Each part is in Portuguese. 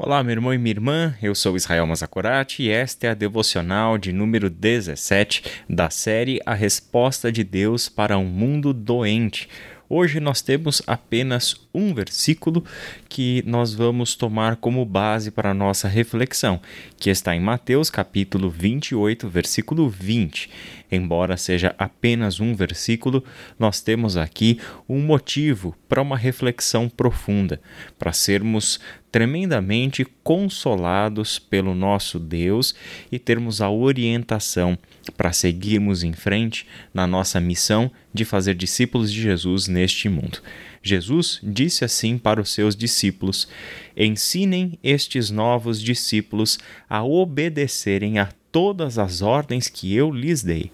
Olá, meu irmão e minha irmã, eu sou Israel Mazakorati e esta é a devocional de número 17 da série A Resposta de Deus para um Mundo Doente. Hoje nós temos apenas um versículo que nós vamos tomar como base para a nossa reflexão, que está em Mateus capítulo 28, versículo 20. Embora seja apenas um versículo, nós temos aqui um motivo para uma reflexão profunda, para sermos tremendamente consolados pelo nosso Deus e termos a orientação para seguirmos em frente na nossa missão de fazer discípulos de Jesus neste mundo. Jesus disse assim para os seus discípulos: Ensinem estes novos discípulos a obedecerem a todas as ordens que eu lhes dei.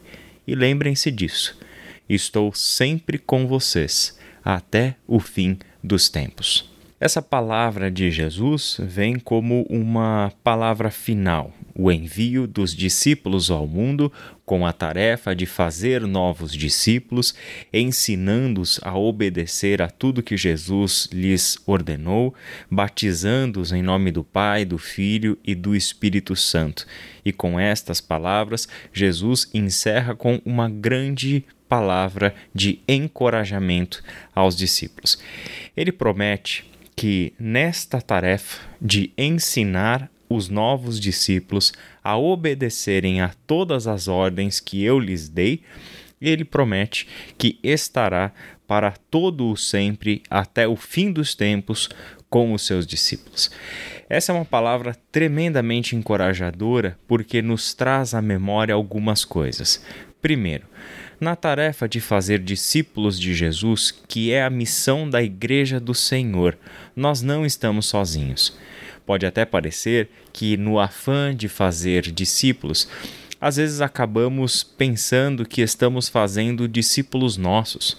E lembrem-se disso: estou sempre com vocês até o fim dos tempos. Essa palavra de Jesus vem como uma palavra final, o envio dos discípulos ao mundo com a tarefa de fazer novos discípulos, ensinando-os a obedecer a tudo que Jesus lhes ordenou, batizando-os em nome do Pai, do Filho e do Espírito Santo. E com estas palavras, Jesus encerra com uma grande palavra de encorajamento aos discípulos. Ele promete que nesta tarefa de ensinar os novos discípulos a obedecerem a todas as ordens que eu lhes dei, ele promete que estará para todo o sempre até o fim dos tempos com os seus discípulos. Essa é uma palavra tremendamente encorajadora porque nos traz à memória algumas coisas. Primeiro, na tarefa de fazer discípulos de Jesus, que é a missão da Igreja do Senhor, nós não estamos sozinhos. Pode até parecer que, no afã de fazer discípulos, às vezes acabamos pensando que estamos fazendo discípulos nossos,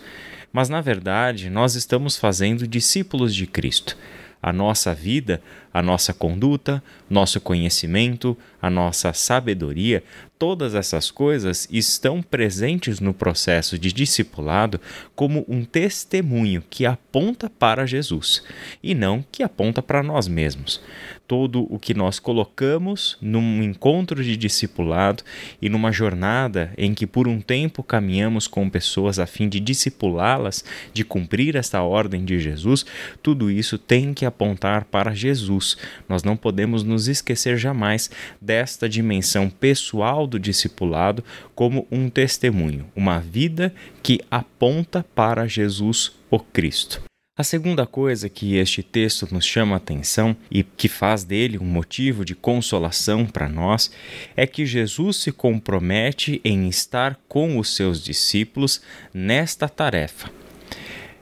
mas na verdade nós estamos fazendo discípulos de Cristo a nossa vida, a nossa conduta, nosso conhecimento, a nossa sabedoria, todas essas coisas estão presentes no processo de discipulado como um testemunho que aponta para Jesus e não que aponta para nós mesmos todo o que nós colocamos num encontro de discipulado e numa jornada em que por um tempo caminhamos com pessoas a fim de discipulá-las, de cumprir esta ordem de Jesus, tudo isso tem que apontar para Jesus. Nós não podemos nos esquecer jamais desta dimensão pessoal do discipulado como um testemunho, uma vida que aponta para Jesus, o Cristo. A segunda coisa que este texto nos chama a atenção e que faz dele um motivo de consolação para nós é que Jesus se compromete em estar com os seus discípulos nesta tarefa.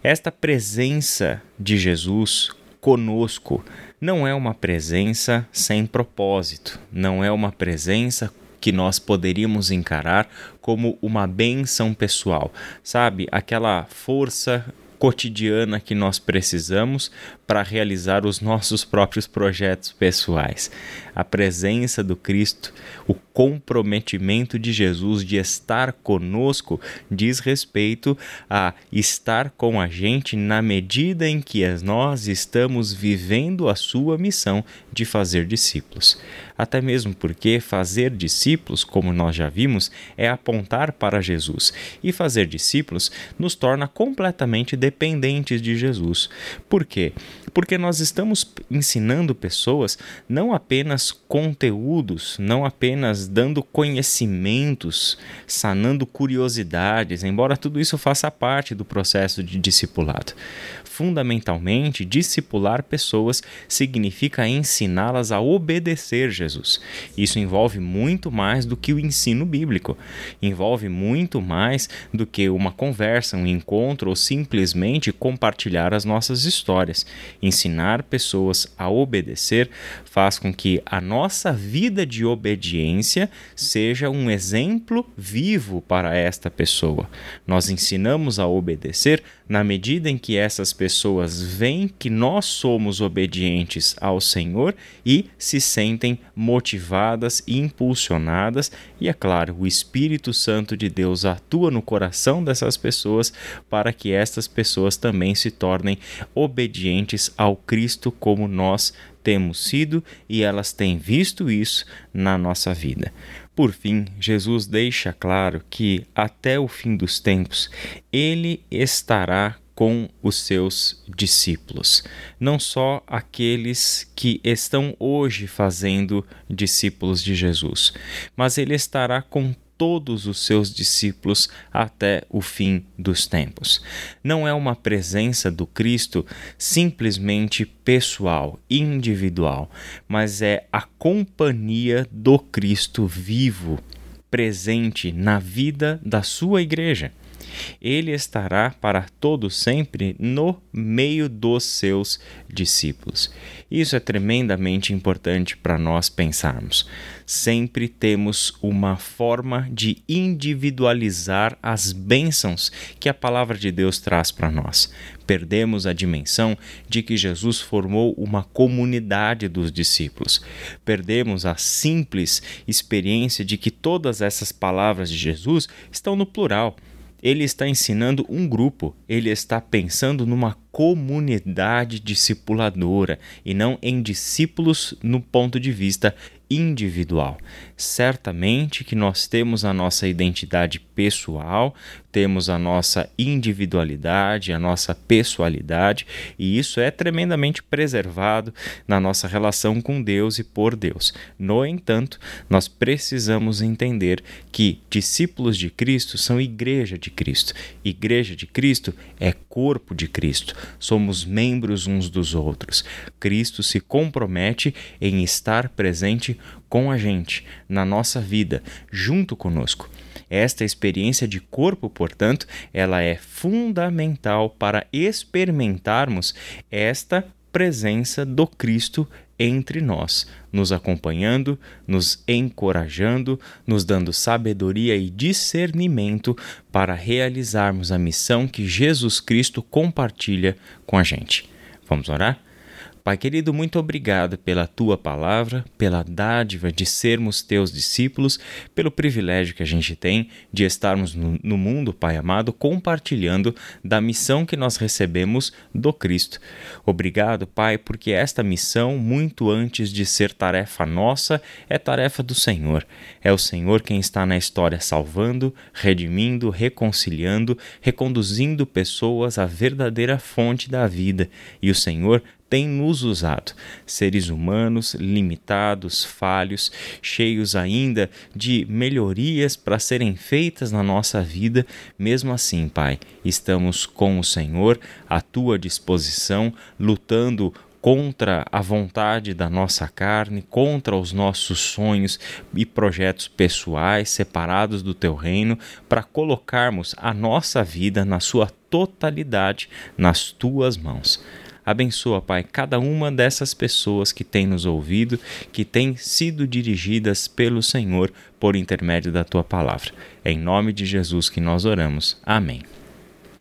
Esta presença de Jesus conosco não é uma presença sem propósito, não é uma presença que nós poderíamos encarar como uma benção pessoal, sabe? Aquela força cotidiana que nós precisamos para realizar os nossos próprios projetos pessoais. A presença do Cristo, o comprometimento de Jesus de estar conosco diz respeito a estar com a gente na medida em que nós estamos vivendo a sua missão de fazer discípulos. Até mesmo porque fazer discípulos, como nós já vimos, é apontar para Jesus, e fazer discípulos nos torna completamente dependentes de Jesus. Por quê? Porque nós estamos ensinando pessoas não apenas conteúdos, não apenas dando conhecimentos, sanando curiosidades, embora tudo isso faça parte do processo de discipulado. Fundamentalmente, discipular pessoas significa ensiná-las a obedecer Jesus. Isso envolve muito mais do que o ensino bíblico. Envolve muito mais do que uma conversa, um encontro ou simplesmente compartilhar as nossas histórias. Ensinar pessoas a obedecer faz com que a nossa vida de obediência seja um exemplo vivo para esta pessoa. Nós ensinamos a obedecer na medida em que essas pessoas veem que nós somos obedientes ao Senhor e se sentem motivadas e impulsionadas, e é claro, o Espírito Santo de Deus atua no coração dessas pessoas para que estas pessoas também se tornem obedientes ao Cristo como nós temos sido e elas têm visto isso na nossa vida. Por fim, Jesus deixa claro que até o fim dos tempos ele estará com os seus discípulos, não só aqueles que estão hoje fazendo discípulos de Jesus, mas ele estará com todos os seus discípulos até o fim dos tempos. Não é uma presença do Cristo simplesmente pessoal, individual, mas é a companhia do Cristo vivo, presente na vida da sua igreja ele estará para todo sempre no meio dos seus discípulos. Isso é tremendamente importante para nós pensarmos. Sempre temos uma forma de individualizar as bênçãos que a palavra de Deus traz para nós. Perdemos a dimensão de que Jesus formou uma comunidade dos discípulos. Perdemos a simples experiência de que todas essas palavras de Jesus estão no plural ele está ensinando um grupo, ele está pensando numa comunidade discipuladora e não em discípulos no ponto de vista individual. Certamente que nós temos a nossa identidade pessoal, temos a nossa individualidade, a nossa pessoalidade, e isso é tremendamente preservado na nossa relação com Deus e por Deus. No entanto, nós precisamos entender que discípulos de Cristo são igreja de Cristo. Igreja de Cristo é corpo de Cristo. Somos membros uns dos outros. Cristo se compromete em estar presente com a gente, na nossa vida, junto conosco. Esta experiência de corpo, portanto, ela é fundamental para experimentarmos esta presença do Cristo entre nós, nos acompanhando, nos encorajando, nos dando sabedoria e discernimento para realizarmos a missão que Jesus Cristo compartilha com a gente. Vamos orar? Pai querido, muito obrigado pela tua palavra, pela dádiva de sermos teus discípulos, pelo privilégio que a gente tem de estarmos no, no, mundo, Pai amado, compartilhando da missão que nós recebemos do Cristo. Obrigado, Pai, porque esta missão, muito antes de ser tarefa nossa, é tarefa do Senhor. É o Senhor quem está na história salvando, redimindo, reconciliando, reconduzindo pessoas à verdadeira fonte da vida. E o Senhor tem nos usado, seres humanos limitados, falhos, cheios ainda de melhorias para serem feitas na nossa vida. Mesmo assim, Pai, estamos com o Senhor à tua disposição, lutando contra a vontade da nossa carne, contra os nossos sonhos e projetos pessoais separados do teu reino, para colocarmos a nossa vida na sua totalidade nas tuas mãos. Abençoa, Pai, cada uma dessas pessoas que tem nos ouvido, que têm sido dirigidas pelo Senhor por intermédio da tua palavra. É em nome de Jesus que nós oramos. Amém.